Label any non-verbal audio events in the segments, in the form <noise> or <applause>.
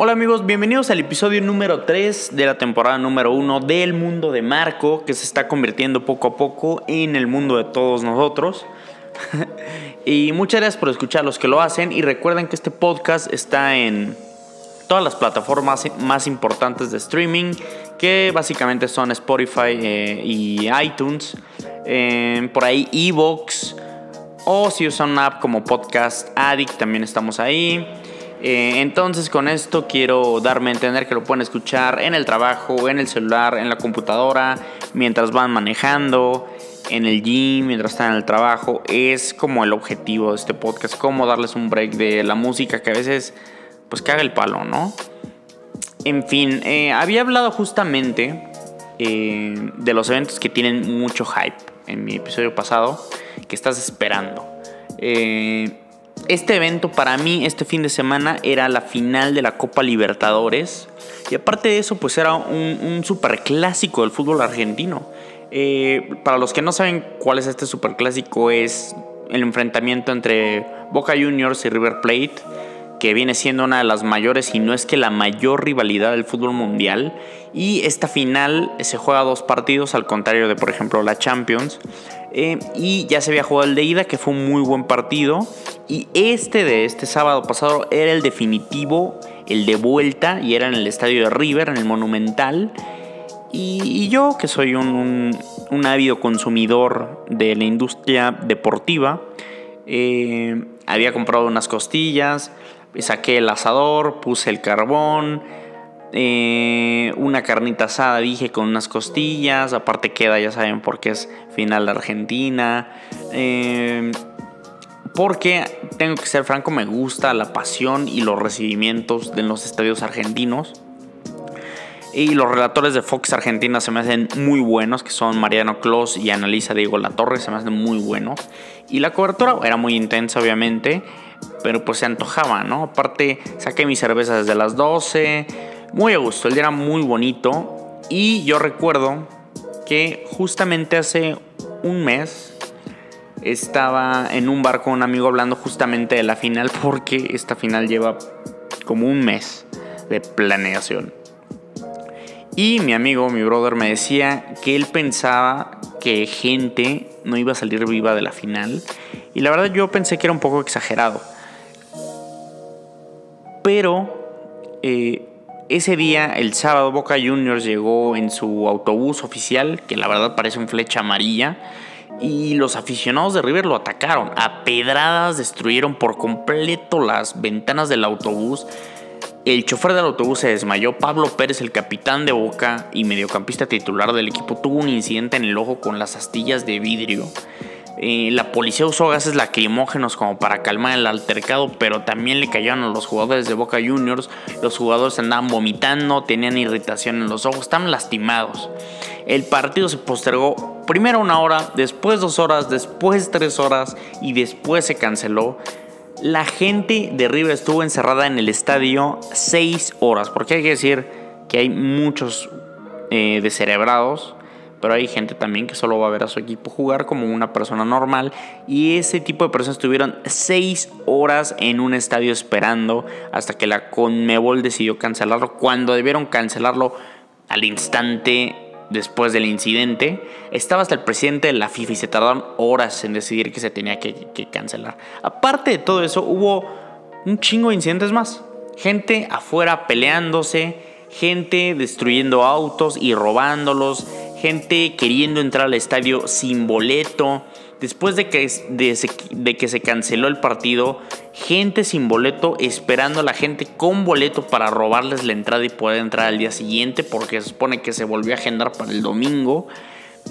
Hola amigos, bienvenidos al episodio número 3 de la temporada número 1 del mundo de Marco, que se está convirtiendo poco a poco en el mundo de todos nosotros. <laughs> y muchas gracias por escuchar a los que lo hacen y recuerden que este podcast está en todas las plataformas más importantes de streaming, que básicamente son Spotify eh, y iTunes, eh, por ahí Evox, o si usan una app como Podcast Addict, también estamos ahí. Eh, entonces con esto quiero darme a entender que lo pueden escuchar en el trabajo, en el celular, en la computadora, mientras van manejando, en el gym, mientras están en el trabajo. Es como el objetivo de este podcast, como darles un break de la música que a veces pues caga el palo, ¿no? En fin, eh, había hablado justamente eh, de los eventos que tienen mucho hype en mi episodio pasado, que estás esperando. Eh, este evento para mí este fin de semana era la final de la Copa Libertadores. Y aparte de eso, pues era un, super clásico del fútbol argentino. Eh, para los que no saben cuál es este super clásico, es el enfrentamiento entre Boca Juniors y River Plate, que viene siendo una de las mayores, y no es que la mayor rivalidad del fútbol mundial. Y esta final se juega dos partidos, al contrario de, por ejemplo, la Champions. Eh, y ya se había jugado el de ida, que fue un muy buen partido. Y este de este sábado pasado era el definitivo, el de vuelta, y era en el estadio de River, en el Monumental. Y, yo, que soy un, un, ávido consumidor de la industria deportiva, eh, había comprado unas costillas, saqué el asador, puse el carbón, eh, una carnita asada, dije, con unas costillas. Aparte queda, ya saben, porque es final de Argentina. Eh, porque, tengo que ser franco, me gusta la pasión y los recibimientos de los estadios argentinos. Y los relatores de Fox Argentina se me hacen muy buenos, que son Mariano Clos y Analisa Diego Torre se me hacen muy buenos. Y la cobertura era muy intensa, obviamente, pero pues se antojaba, ¿no? Aparte, saqué mi cerveza desde las 12 muy a gusto, el día era muy bonito y yo recuerdo que justamente hace un mes estaba en un bar con un amigo hablando justamente de la final <laughs> porque esta final lleva como un mes de planeación. Y mi amigo, mi brother, me decía que él pensaba que gente no iba a salir viva de la final. Y la verdad yo pensé que era un poco exagerado. Pero eh, ese día, el sábado, Boca Juniors llegó en su autobús oficial, que la verdad parece un flecha amarilla, y los aficionados de River lo atacaron. A pedradas destruyeron por completo las ventanas del autobús. El chofer del autobús se desmayó. Pablo Pérez, el capitán de Boca y mediocampista titular del equipo, tuvo un incidente en el ojo con las astillas de vidrio. Eh, la policía usó gases lacrimógenos como para calmar el altercado, pero también le cayeron a los jugadores de Boca Juniors. Los jugadores andaban vomitando, tenían irritación en los ojos, estaban lastimados. El partido se postergó primero una hora, después dos horas, después tres horas y después se canceló. La gente de River estuvo encerrada en el estadio seis horas, porque hay que decir que hay muchos eh, descerebrados pero hay gente también que solo va a ver a su equipo jugar como una persona normal. Y ese tipo de personas estuvieron seis horas en un estadio esperando hasta que la Conmebol decidió cancelarlo. Cuando debieron cancelarlo al instante después del incidente, estaba hasta el presidente de la FIFA y se tardaron horas en decidir que se tenía que, que cancelar. Aparte de todo eso, hubo un chingo de incidentes más. Gente afuera peleándose, gente destruyendo autos y robándolos gente queriendo entrar al estadio sin boleto. Después de que, se canceló el partido, gente sin boleto esperando a la gente con boleto para robarles la entrada y poder entrar al día siguiente porque se supone que se volvió a agendar para el domingo.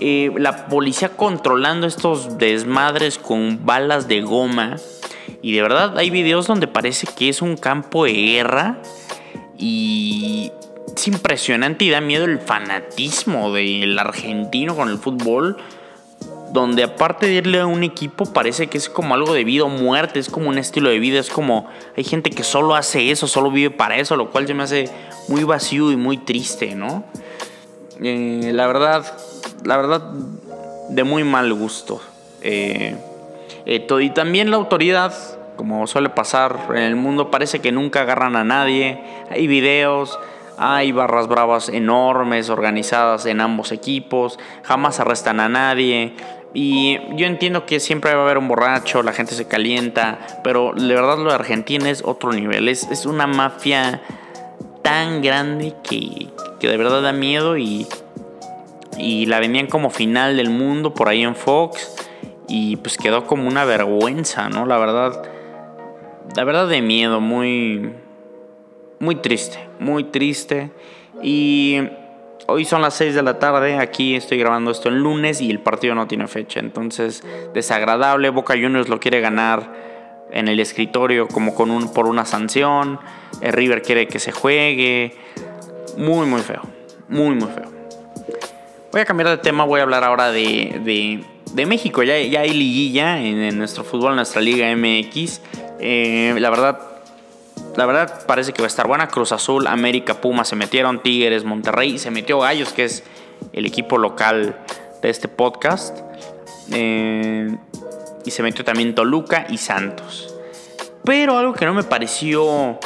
Eh, la policía controlando estos desmadres con balas de goma. Y de verdad hay videos donde parece que es un campo de guerra. Y es impresionante y da miedo el fanatismo del argentino con el fútbol. Donde aparte de irle a un equipo parece que es como algo de vida o muerte, es como un estilo de vida, es como hay gente que solo hace eso, solo vive para eso, lo cual se me hace muy vacío y muy triste, ¿no? Eh, la verdad, la verdad, de muy mal gusto. Eh, y también la autoridad como suele pasar en el mundo, parece que nunca agarran a nadie. Hay videos, hay barras bravas enormes organizadas en ambos equipos, jamás arrestan a nadie. Y yo entiendo que siempre va a haber un borracho, la gente se calienta, pero de verdad lo de Argentina es otro nivel. Es, es una mafia tan grande que, que de verdad da miedo y, y la vendían como final del mundo por ahí en Fox y pues quedó como una vergüenza, ¿no? La verdad, la verdad de miedo, muy, muy triste, muy triste. Y hoy son las 6 de la tarde, aquí estoy grabando esto el lunes y el partido no tiene fecha, entonces desagradable, Boca Juniors lo quiere ganar en el escritorio como con un, por una sanción, el River quiere que se juegue, muy muy feo, muy muy feo. Voy a cambiar de tema, voy a hablar ahora de, de, México, ya, ya hay liguilla en, nuestro fútbol, en nuestra Liga MX, eh, la verdad la verdad parece que va a estar buena. Cruz Azul, América, Puma se metieron, Tigres, Monterrey, se metió Gallos, que es el equipo local de este podcast. Eh, y se metió también Toluca y Santos. Pero algo que no me pareció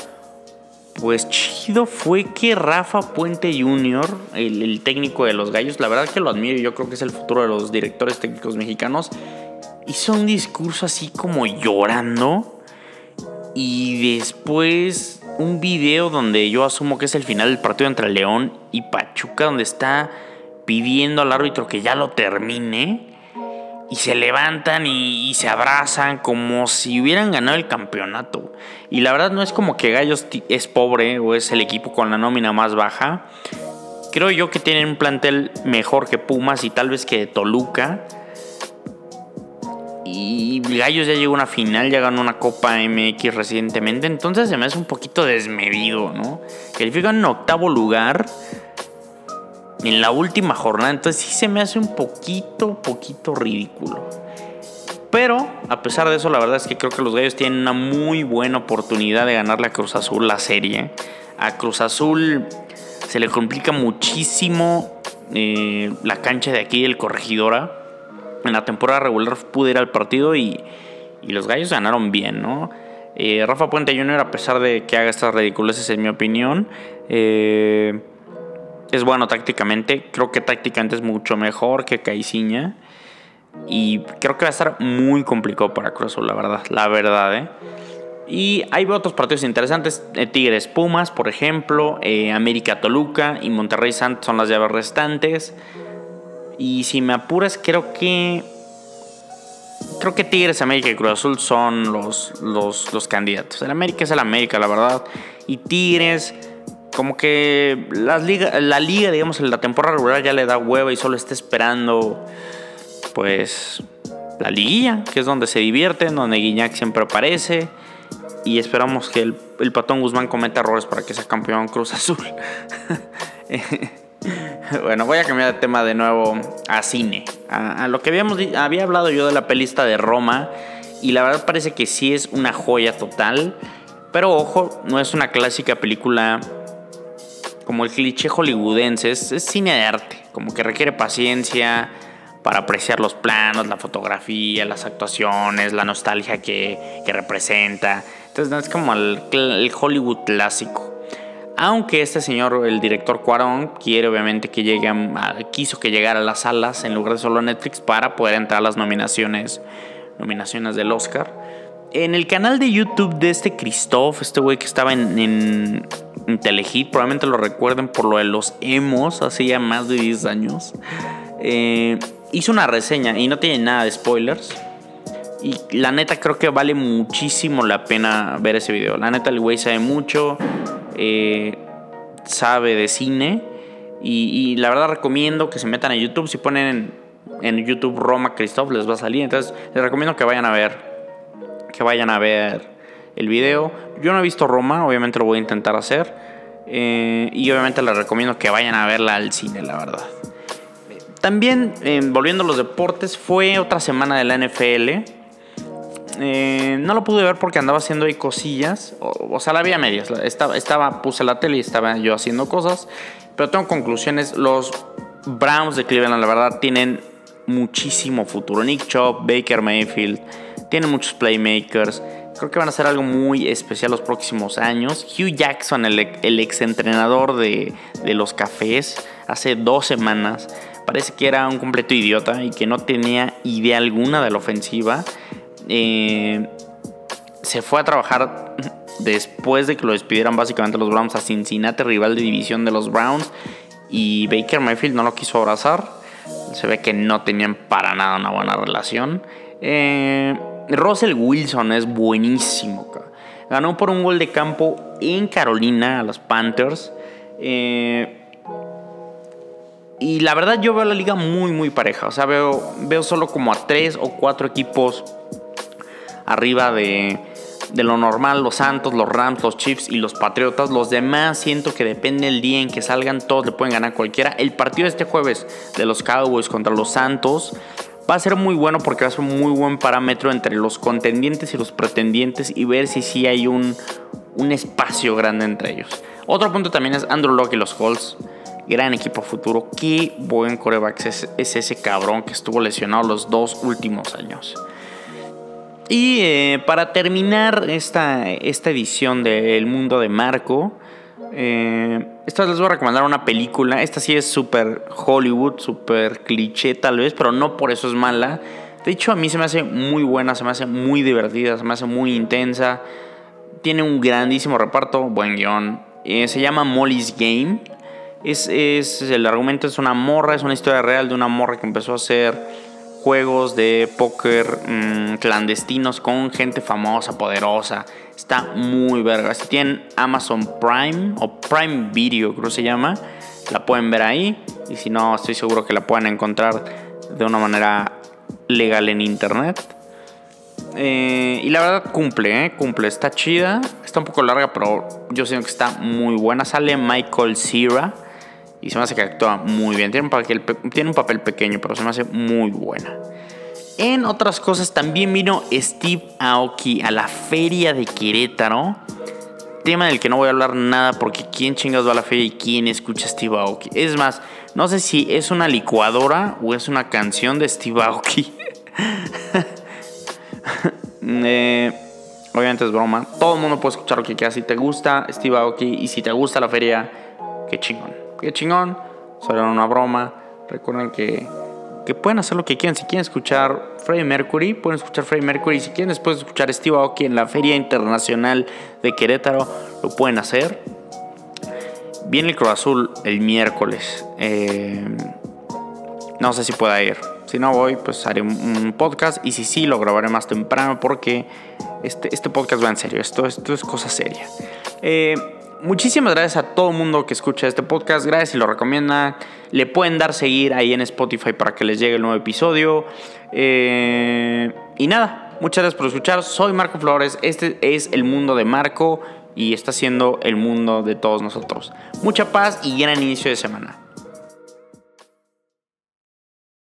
pues chido fue que Rafa Puente Jr., el, técnico de los Gallos, la verdad que lo admiro, yo creo que es el futuro de los directores técnicos mexicanos, hizo un discurso así como llorando y después un video donde yo asumo que es el final del partido entre León y Pachuca, donde está pidiendo al árbitro que ya lo termine. Y se levantan y, se abrazan como si hubieran ganado el campeonato. Y la verdad no es como que Gallos es pobre o es el equipo con la nómina más baja. Creo yo que tienen un plantel mejor que Pumas y tal vez que Toluca. Y Gallos ya llegó a una final, ya ganó una Copa MX recientemente. Entonces se me hace un poquito desmedido, ¿no? Califican en octavo lugar en la última jornada. Entonces sí se me hace un poquito, poquito ridículo. Pero a pesar de eso, la verdad es que creo que los Gallos tienen una muy buena oportunidad de ganarle a Cruz Azul la serie. A Cruz Azul se le complica muchísimo eh, la cancha de aquí del Corregidora en la temporada regular pude ir al partido y, los gallos ganaron bien, ¿no? Eh, Rafa Puente Jr., a pesar de que haga estas ridiculeces, en mi opinión, eh, es bueno tácticamente. Creo que tácticamente es mucho mejor que Caiciña. Y creo que va a estar muy complicado para Cruz la verdad. La verdad, ¿eh? Y hay otros partidos interesantes. Tigres Pumas, por ejemplo. América Toluca y Monterrey Santos son las llaves restantes. Y si me apuras, creo que. Creo que Tigres, América y Cruz Azul son los, los, candidatos. El América es el América, la verdad. Y Tigres, como que las liga, la liga, digamos, en la temporada regular ya le da hueva y solo está esperando, pues, la liguilla, que es donde se divierten, donde Guiñac siempre aparece. Y esperamos que el, el Patón Guzmán cometa errores para que sea campeón Cruz Azul. <laughs> <laughs> Bueno, voy a cambiar de tema de nuevo a cine. A, lo que habíamos había hablado yo de la pelista de Roma. Y la verdad parece que sí es una joya total. Pero ojo, no es una clásica película como el cliché hollywoodense. Es, cine de arte. Como que requiere paciencia para apreciar los planos, la fotografía, las actuaciones, la nostalgia que, representa. Entonces no es como el Hollywood clásico. Aunque este señor, el director Cuarón, quiere obviamente que llegue a, quiso que llegara a las salas en lugar de solo a Netflix para poder entrar a las nominaciones, nominaciones del Oscar. En el canal de YouTube de este Christoph, este güey que estaba en, en, Telehit, probablemente lo recuerden por lo de los emos, hace ya más de 10 años. Eh, hizo una reseña y no tiene nada de spoilers. Y la neta creo que vale muchísimo la pena ver ese video. La neta el güey sabe mucho. Eh, sabe de cine. Y, la verdad recomiendo que se metan a YouTube. Si ponen en, YouTube Roma Christoph les va a salir. Entonces les recomiendo que vayan a ver. Que vayan a ver el video. Yo no he visto Roma, obviamente lo voy a intentar hacer. Eh, y obviamente les recomiendo que vayan a verla al cine, la verdad. También, eh, volviendo a los deportes, fue otra semana de la NFL. Eh, no lo pude ver porque andaba haciendo ahí cosillas. O, sea, la vi a medias. Estaba, estaba, puse la tele y estaba yo haciendo cosas. Pero tengo conclusiones. Los Browns de Cleveland, la verdad, tienen muchísimo futuro. Nick Chubb, Baker Mayfield, tienen muchos playmakers. Creo que van a ser algo muy especial los próximos años. Hugh Jackson, el, el exentrenador de, de los cafés, hace dos semanas parece que era un completo idiota y que no tenía idea alguna de la ofensiva. Eh, se fue a trabajar después de que lo despidieran básicamente los Browns a Cincinnati, rival de división de los Browns. Y Baker Mayfield no lo quiso abrazar. Se ve que no tenían para nada una buena relación. Eh, Russell Wilson es buenísimo. Ganó por un gol de campo en Carolina a los Panthers. Eh, y la verdad yo veo la liga muy, muy pareja. O sea, veo, veo solo como a tres o cuatro equipos arriba de, lo normal. Los Santos, los Rams, los Chiefs y los Patriotas. Los demás siento que depende el día en que salgan. Todos le pueden ganar cualquiera. El partido de este jueves de los Cowboys contra los Santos va a ser muy bueno porque va a ser un muy buen parámetro entre los contendientes y los pretendientes y ver si sí hay un, un espacio grande entre ellos. Otro punto también es Andrew Locke y los Colts gran equipo futuro. Qué buen coreback es, ese cabrón que estuvo lesionado los dos últimos años. Y eh, para terminar esta, esta edición de El Mundo de Marco, eh, les voy a recomendar una película. Esta sí es súper Hollywood, súper cliché tal vez, pero no por eso es mala. De hecho, a mí se me hace muy buena, se me hace muy divertida, se me hace muy intensa. Tiene un grandísimo reparto, buen guion. Eh, se llama Molly's Game. Es, el argumento es una morra, es una historia real de una morra que empezó a hacer juegos de póker mm, clandestinos con gente famosa, poderosa. Está muy verga. Si tienen Amazon Prime o Prime Video, creo que se llama, la pueden ver ahí. Y si no, estoy seguro que la pueden encontrar de una manera legal en internet. Eh, y la verdad cumple, ¿eh? cumple. Está chida. Está un poco larga, pero yo siento que está muy buena. Sale Michael Cera y se me hace que actúa muy bien. Tiene un, papel, pequeño, pero se me hace muy buena. En otras cosas, también vino Steve Aoki a la feria de Querétaro. Tema del que no voy a hablar nada porque quién chingados va a la feria y quién escucha a Steve Aoki. Es más, no sé si es una licuadora o es una canción de Steve Aoki. <laughs> Eh, obviamente es broma. Todo el mundo puede escuchar lo que quiera. Si te gusta Steve Aoki y si te gusta la feria, qué chingón qué chingón, solo una broma. Recuerden que, que pueden hacer lo que quieran. Si quieren escuchar Freddie Mercury, pueden escuchar Freddie Mercury. Si quieren después escuchar Steve Aoki en la Feria Internacional de Querétaro, lo pueden hacer. Viene el Cruz Azul el miércoles. Eh, no sé si pueda ir. Si no voy, pues haré un, podcast. Y si sí, lo grabaré más temprano porque este, este podcast va en serio. Esto, esto es cosa seria. Eh, muchísimas gracias a todo el mundo que escucha este podcast. Gracias y lo recomienda. Le pueden dar seguir ahí en Spotify para que les llegue el nuevo episodio. Eh, y nada, muchas gracias por escuchar. Soy Marco Flores. Este es el mundo de Marco y está siendo el mundo de todos nosotros. Mucha paz y gran inicio de semana.